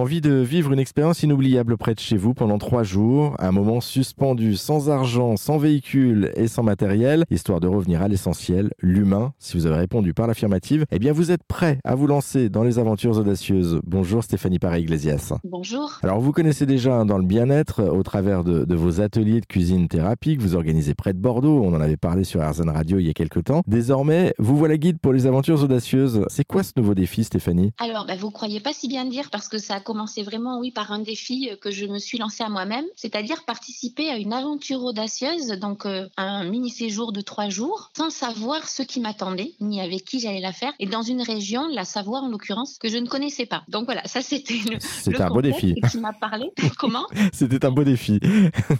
Envie de vivre une expérience inoubliable près de chez vous pendant trois jours, un moment suspendu, sans argent, sans véhicule et sans matériel, histoire de revenir à l'essentiel, l'humain. Si vous avez répondu par l'affirmative, eh bien vous êtes prêt à vous lancer dans les aventures audacieuses. Bonjour Stéphanie Paré-Iglesias. Bonjour. Alors vous connaissez déjà dans le bien-être au travers de, de, vos ateliers de cuisine thérapie que vous organisez près de Bordeaux. On en avait parlé sur RZN Radio il y a quelques temps. Désormais, vous voilà guide pour les aventures audacieuses. C'est quoi ce nouveau défi Stéphanie? Alors, bah, vous croyez pas si bien dire parce que ça a commencé vraiment, oui, par un défi que je me suis lancé à moi-même, c'est-à-dire participer à une aventure audacieuse, donc euh, un mini séjour de trois jours, sans savoir ce qui m'attendait, ni avec qui j'allais la faire, et dans une région, la Savoie en l'occurrence, que je ne connaissais pas. Donc voilà, ça c'était le, c'était un beau défi. Qui m'a parlé. Comment? C'était un beau défi.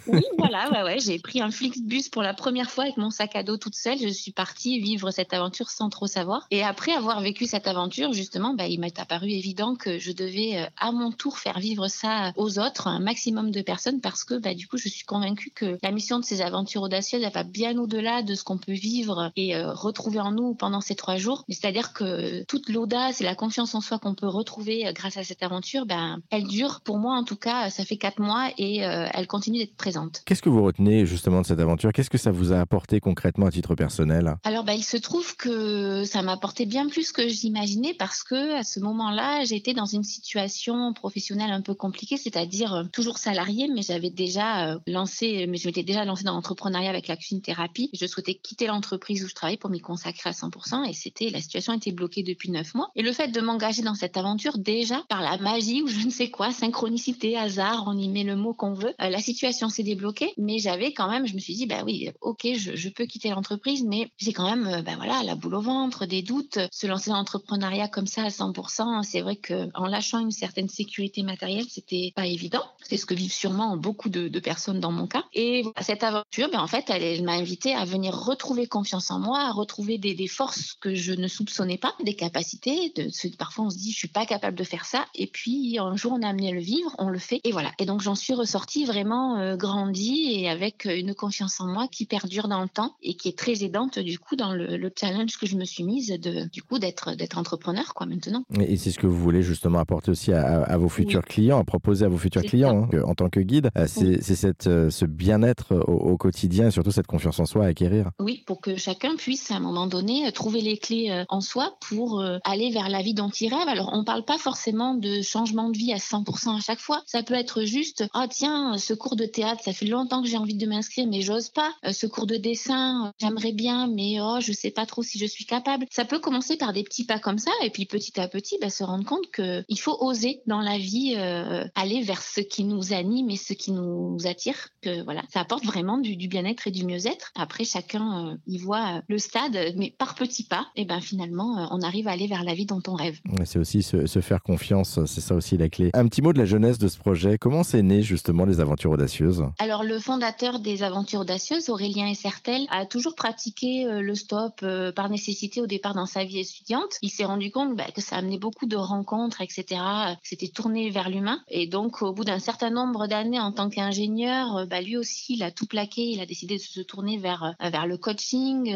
oui, voilà, ouais, ouais, j'ai pris un Flixbus pour la première fois avec mon sac à dos toute seule. Je suis partie vivre cette aventure sans trop savoir. Et après avoir vécu cette aventure, justement, bah, il m'est apparu évident que je devais euh, à mon tour faire vivre ça aux autres, un maximum de personnes, parce que bah, du coup, je suis convaincue que la mission de ces aventures audacieuses, elle va bien au-delà de ce qu'on peut vivre et euh, retrouver en nous pendant ces trois jours. C'est-à-dire que toute l'audace et la confiance en soi qu'on peut retrouver euh, grâce à cette aventure, ben, elle dure, pour moi en tout cas, ça fait quatre mois et euh, elle continue d'être présente. Qu'est-ce que vous retenez justement de cette aventure? Qu'est-ce que ça vous a apporté concrètement à titre personnel? Alors, ben, il se trouve que ça m'a apporté bien plus que j'imaginais parce que à ce moment-là, j'étais dans une situation professionnelle un peu compliquée, c'est-à-dire euh, toujours salariée, mais j'avais déjà euh, lancé, mais je m'étais déjà lancée dans l'entrepreneuriat avec la thérapie. Je souhaitais quitter l'entreprise où je travaillais pour m'y consacrer à 100% et c'était la situation était bloquée depuis neuf mois. Et le fait de m'engager dans cette aventure, déjà par la magie ou je ne sais quoi, synchronicité, hasard, on y met le mot qu'on veut, euh, la situation s'est débloquée. Mais j'avais quand même, je me suis dit, bah oui, ok, je, je peux quitter l'entreprise, mais j'ai quand même, ben voilà, la boule au ventre, des doutes. Se lancer dans l'entrepreneuriat comme ça à 100%, c'est vrai que en lâchant une certaine sécurité matérielle, c'était pas évident. C'est ce que vivent sûrement beaucoup de, personnes dans mon cas. Et cette aventure, ben en fait, elle, m'a invité à venir retrouver confiance en moi, à retrouver des, forces que je ne soupçonnais pas, des capacités. Parfois, on se dit, je suis pas capable de faire ça. Et puis, un jour, on a amené à le vivre, on le fait. Et voilà. Et donc, j'en suis ressortie vraiment euh, grandie et avec une confiance en moi qui perdure dans le temps et qui est très aidante, du coup, dans le, le challenge que je me suis mise de, du coup, d'être, d'être entrepreneur, quoi, maintenant. Et c'est ce que vous voulez justement apporter aussi à vos futurs oui. clients, à proposer à vos futurs clients hein, en tant que guide. C'est, oui. c'est cette, ce bien-être au, au, quotidien et surtout cette confiance en soi à acquérir. Oui, pour que chacun puisse à un moment donné trouver les clés en soi pour aller vers la vie dont il rêve. Alors, on parle pas forcément de changement de vie à 100% à chaque fois. Ça peut être juste, ah oh, tiens, ce cours de théâtre, ça fait longtemps que j'ai envie de m'inscrire, mais j'ose pas. Ce cours de dessin, j'aimerais bien, mais oh, je sais pas trop si je suis capable. Ça peut commencer par des petits pas comme ça, et puis petit à petit, bah, se rendre compte que il faut oser dans la vie euh, aller vers ce qui nous anime et ce qui nous attire. Que voilà, ça apporte vraiment du, du bien-être et du mieux-être. Après, chacun euh, y voit le stade, mais par petits pas, et ben finalement, euh, on arrive à aller vers la vie dont on rêve. C'est aussi se, se, faire confiance, c'est ça aussi la clé. Un petit mot de la jeunesse de ce projet. Comment c'est né justement les aventures audacieuses? Alors le fondateur des aventures audacieuses, Aurélien Essertel, a toujours pratiqué euh, le stop euh, par nécessité au départ dans sa vie étudiante. Il s'est rendu compte bah, que ça amenait beaucoup de rencontres, etc. C'était tourné vers l'humain. Et donc au bout d'un certain nombre d'années en tant qu'ingénieur, bah, lui aussi, il a tout plaqué. Il a décidé de se tourner vers, vers le coaching.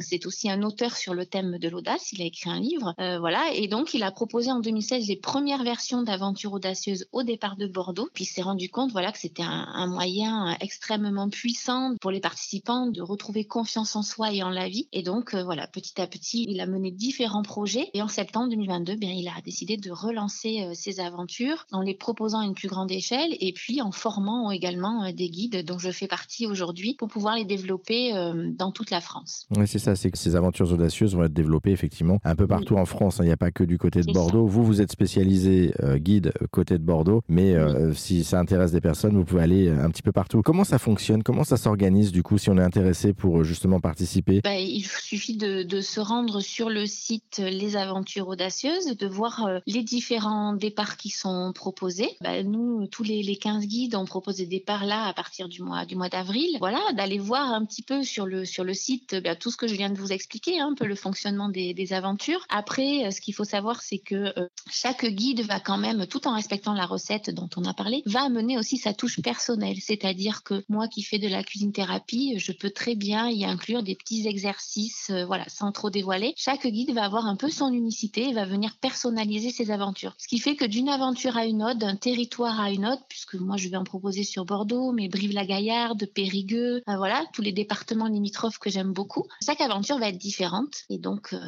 C'est aussi un auteur sur le thème de l'audace. Il a écrit un livre. Euh, voilà. Et donc, il a proposé en 2016 les premières versions d'Aventure audacieuse au départ de Bordeaux. Puis il s'est rendu compte, voilà, que c'était un, moyen extrêmement puissant pour les participants de retrouver confiance en soi et en la vie. Et donc, euh, voilà, petit à petit, il a mené différents projets. Et en septembre 2022, bien, il a décidé de relancer euh, ses aventures en les proposant à une plus grande échelle et puis en formant également euh, des guides dont je fais partie aujourd'hui pour pouvoir les développer euh, dans toute la France. Oui, c'est ça, c'est que ces aventures audacieuses vont être développées effectivement un peu partout oui. en France. Hein. Il n'y a pas que du côté de Bordeaux. Ça. Vous, vous êtes spécialisé euh, guide côté de Bordeaux, mais euh, si ça intéresse des personnes, vous pouvez aller un petit peu partout. Comment ça fonctionne? Comment ça s'organise du coup si on est intéressé pour justement participer? Bah, Il suffit de, de, se rendre sur le site Les Aventures Audacieuses, de voir les différents départs qui sont proposés. Bah, nous, tous les, les 15 guides, on propose des départs là à partir du mois, du mois d'avril. Voilà, d'aller voir un petit peu sur le, sur le site bah, tout ce que je viens de vous expliquer, hein, un peu le fonctionnement des, aventures. Après, ce qu'il faut savoir, c'est que euh, chaque guide va quand même, tout en respectant la recette dont on a parlé, va amener aussi sa touche personnelle. C'est-à-dire que moi qui fais de la cuisine thérapie, je peux très bien y inclure des petits exercices, euh, voilà, sans trop dévoiler. Chaque guide va avoir un peu son unicité et va venir personnaliser ses aventures. Ce qui fait que d'une aventure à une autre, d'un territoire à une autre, puisque moi je vais en proposer sur Bordeaux, mais Brive-la-Gaillarde, Périgueux, euh, voilà, tous les départements limitrophes que j'aime beaucoup. Chaque aventure va être différente et donc euh,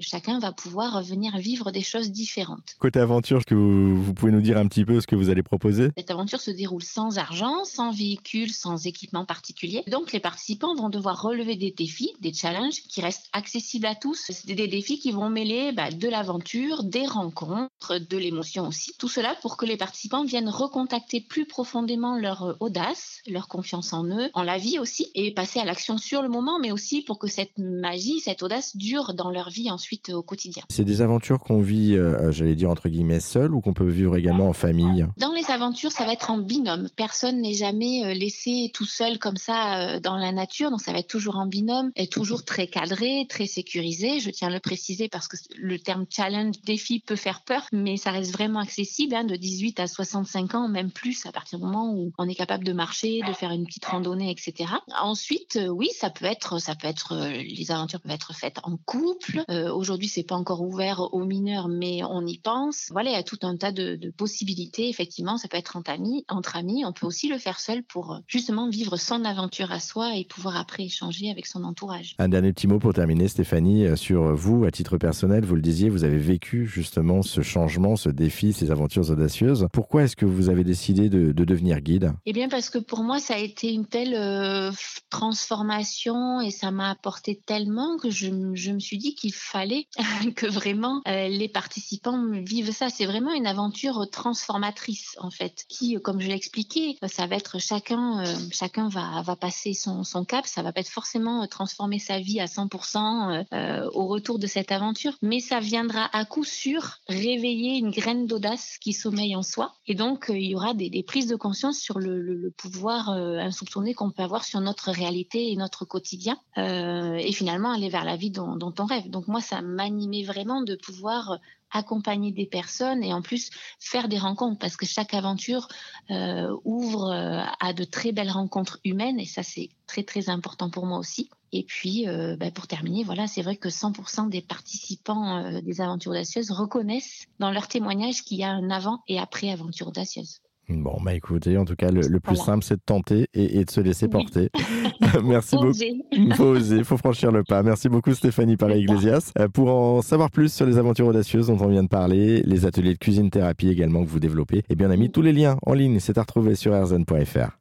chacun va pouvoir venir vivre des choses différentes. Côté aventure, que vous, vous, pouvez nous dire un petit peu ce que vous allez proposer? Cette aventure se déroule sans argent, sans véhicule, sans équipement particulier. Donc les participants vont devoir relever des défis, des challenges qui restent accessibles à tous. C'est des défis qui vont mêler bah, de l'aventure, des rencontres, de l'émotion aussi. Tout cela pour que les participants viennent recontacter plus profondément leur audace, leur confiance en eux, en la vie aussi, et passer à l'action sur le moment, mais aussi pour que cette magie, cette audace dure dans leur vie ensuite au quotidien. C'est des aventures qu'on vit, euh, j'allais dire entre guillemets, seul ou qu'on peut vivre également en famille? Dans les aventures, ça va être en binôme. Personne n'est jamais euh, laissé tout seul comme ça euh, dans la nature, donc ça va être toujours en binôme et toujours très cadré, très sécurisé. Je tiens à le préciser parce que le terme challenge, défi peut faire peur, mais ça reste vraiment accessible, hein, de 18 à 65 ans, même plus, à partir du moment où on est capable de marcher, de faire une petite randonnée, etc. Ensuite, euh, oui, ça peut être, ça peut être, euh, les aventures peuvent être faites en couple. Euh, Aujourd'hui, c'est pas encore ouvert aux mineurs, mais on y pense. Voilà, il y a tout un tas de, de possibilités. Effectivement, ça peut être entre amis, entre amis. On peut aussi le faire seul pour justement vivre son aventure à soi et pouvoir après échanger avec son entourage. Un dernier petit mot pour terminer, Stéphanie, sur vous, à titre personnel, vous le disiez, vous avez vécu justement ce changement, ce défi, ces aventures audacieuses. Pourquoi est-ce que vous avez décidé de, de devenir guide? Eh bien, parce que pour moi, ça a été une telle euh, transformation et ça m'a apporté tellement que je, je me suis dit qu'il fallait que vraiment euh, les participants vivent ça. C'est vraiment une aventure transformatrice en fait, qui, comme je l'ai expliqué, ça va être chacun, euh, chacun va, va passer son, son cap. Ça va pas être forcément transformer sa vie à 100% euh, au retour de cette aventure, mais ça viendra à coup sûr réveiller une graine d'audace qui sommeille en soi. Et donc, il y aura des, prises de conscience sur le, pouvoir insoupçonné qu'on peut avoir sur notre réalité et notre quotidien, euh, et finalement aller vers la vie dont, dont on rêve. Donc moi, ça m'animait vraiment de pouvoir accompagner des personnes et en plus faire des rencontres parce que chaque aventure euh, ouvre euh, à de très belles rencontres humaines et ça c'est très très important pour moi aussi. Et puis euh, bah, pour terminer, voilà, c'est vrai que 100% des participants euh, des aventures audacieuses reconnaissent dans leur témoignage qu'il y a un avant et après aventure audacieuse. Bon, bah écoutez, en tout cas, le, le plus voilà. simple, c'est de tenter et, et, de se laisser porter. Merci beaucoup. Il faut oser, il faut franchir le pas. Merci beaucoup, Stéphanie Paré-Iglesias. Pour en savoir plus sur les aventures audacieuses dont on vient de parler, les ateliers de cuisine-thérapie également que vous développez, eh bien, on a mis tous les liens en ligne. C'est à retrouver sur rzn.fr.